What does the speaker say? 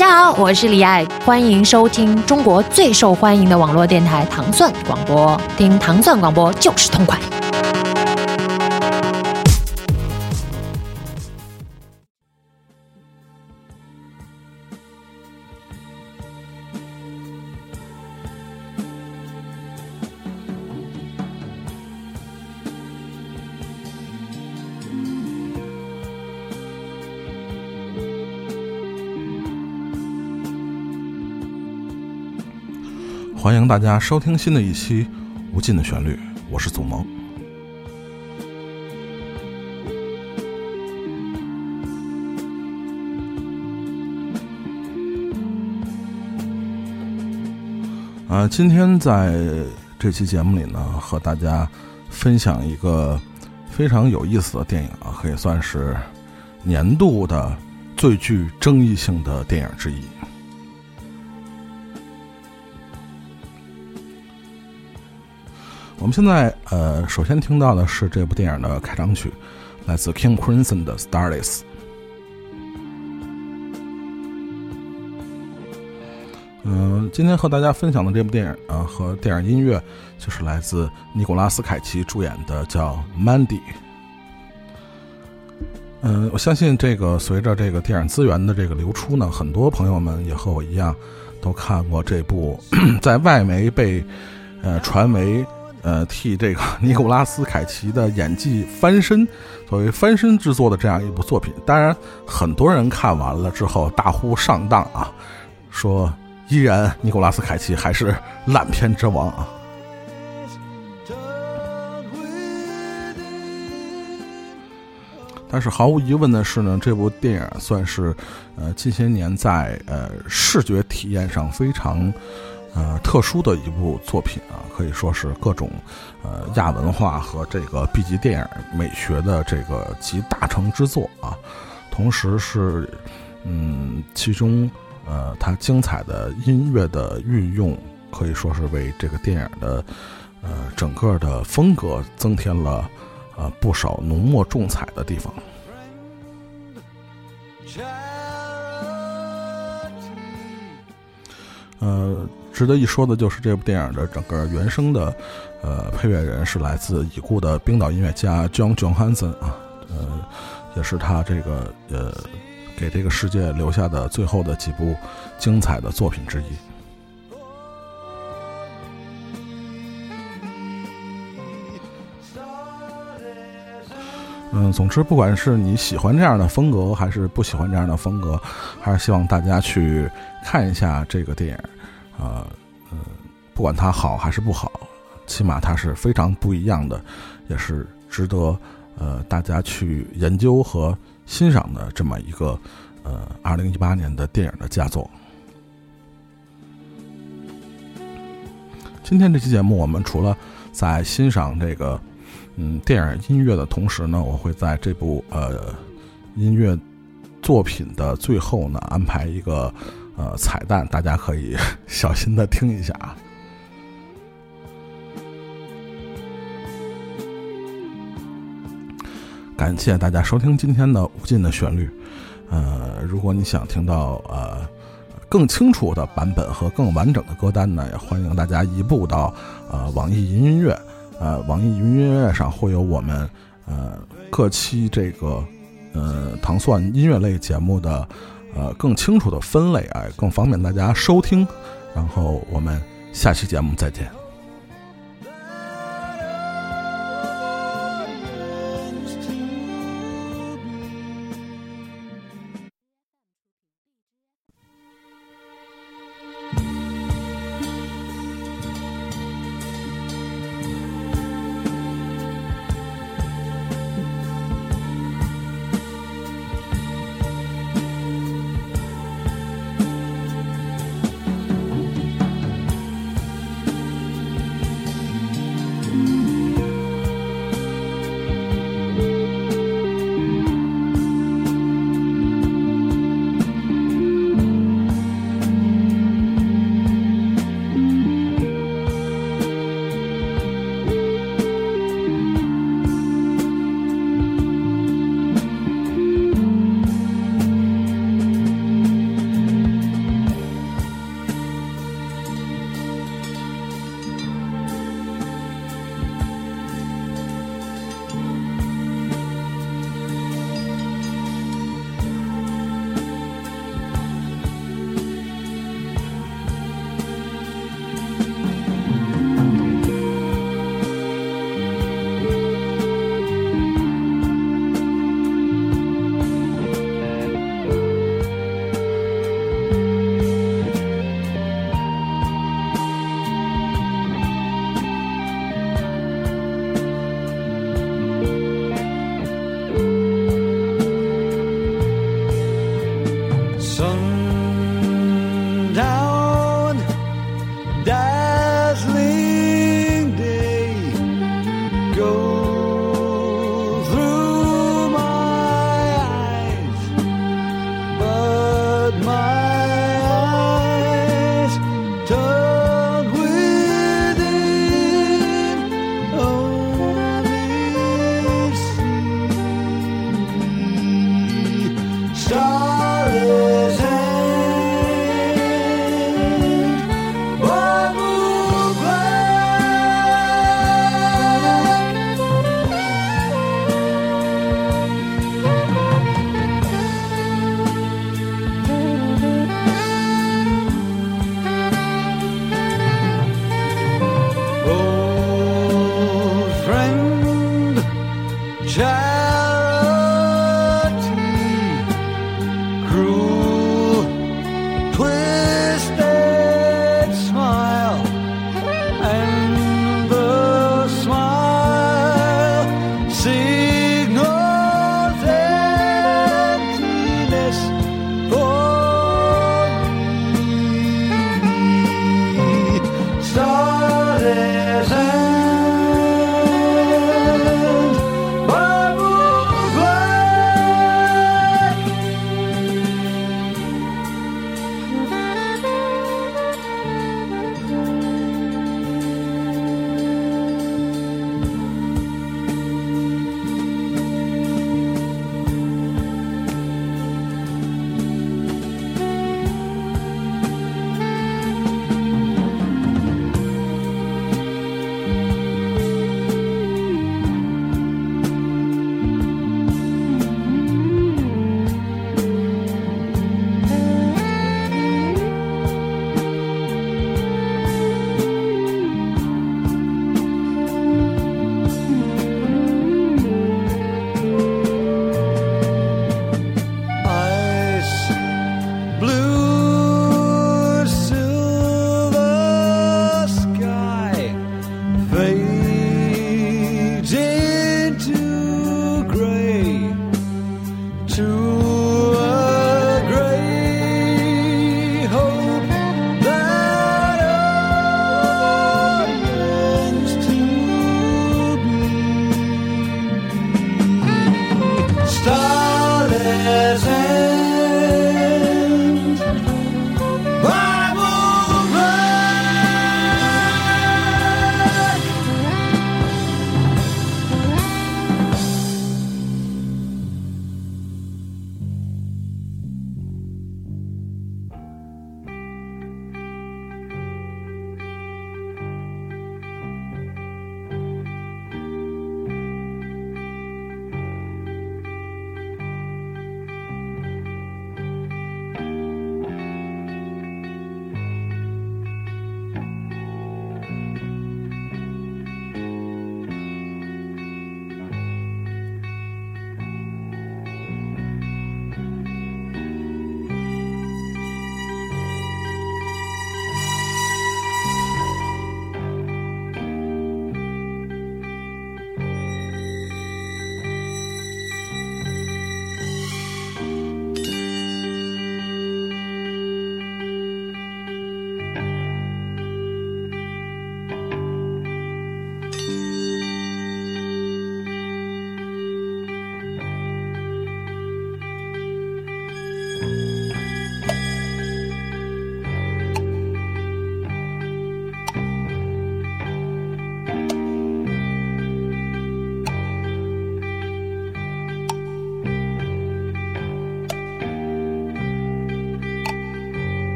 大家好，我是李艾，欢迎收听中国最受欢迎的网络电台糖蒜广播，听糖蒜广播就是痛快。欢迎大家收听新的一期《无尽的旋律》，我是祖萌。啊，今天在这期节目里呢，和大家分享一个非常有意思的电影啊，可以算是年度的最具争议性的电影之一。我们现在呃，首先听到的是这部电影的开场曲，来自 King Crimson 的《Starless》。嗯，今天和大家分享的这部电影啊，和电影音乐就是来自尼古拉斯凯奇主演的，叫《Mandy》。嗯，我相信这个随着这个电影资源的这个流出呢，很多朋友们也和我一样都看过这部 在外媒被呃传为。呃，替这个尼古拉斯凯奇的演技翻身，作为翻身之作的这样一部作品，当然很多人看完了之后大呼上当啊，说依然尼古拉斯凯奇还是烂片之王啊。但是毫无疑问的是呢，这部电影算是呃近些年在呃视觉体验上非常。呃，特殊的一部作品啊，可以说是各种呃亚文化和这个 B 级电影美学的这个集大成之作啊。同时是，嗯，其中呃它精彩的音乐的运用，可以说是为这个电影的呃整个的风格增添了呃不少浓墨重彩的地方。呃。值得一说的就是这部电影的整个原声的，呃，配乐人是来自已故的冰岛音乐家 John Johansson 啊，呃，也是他这个呃，给这个世界留下的最后的几部精彩的作品之一。嗯，总之，不管是你喜欢这样的风格，还是不喜欢这样的风格，还是希望大家去看一下这个电影。呃，嗯，不管它好还是不好，起码它是非常不一样的，也是值得呃大家去研究和欣赏的这么一个呃二零一八年的电影的佳作。今天这期节目，我们除了在欣赏这个嗯电影音乐的同时呢，我会在这部呃音乐作品的最后呢安排一个。呃，彩蛋，大家可以 小心的听一下啊！感谢大家收听今天的《无尽的旋律》。呃，如果你想听到呃更清楚的版本和更完整的歌单呢，也欢迎大家移步到呃网易云音乐。呃，网易云音乐上会有我们呃各期这个呃糖蒜音乐类节目的。呃，更清楚的分类，啊，更方便大家收听。然后我们下期节目再见。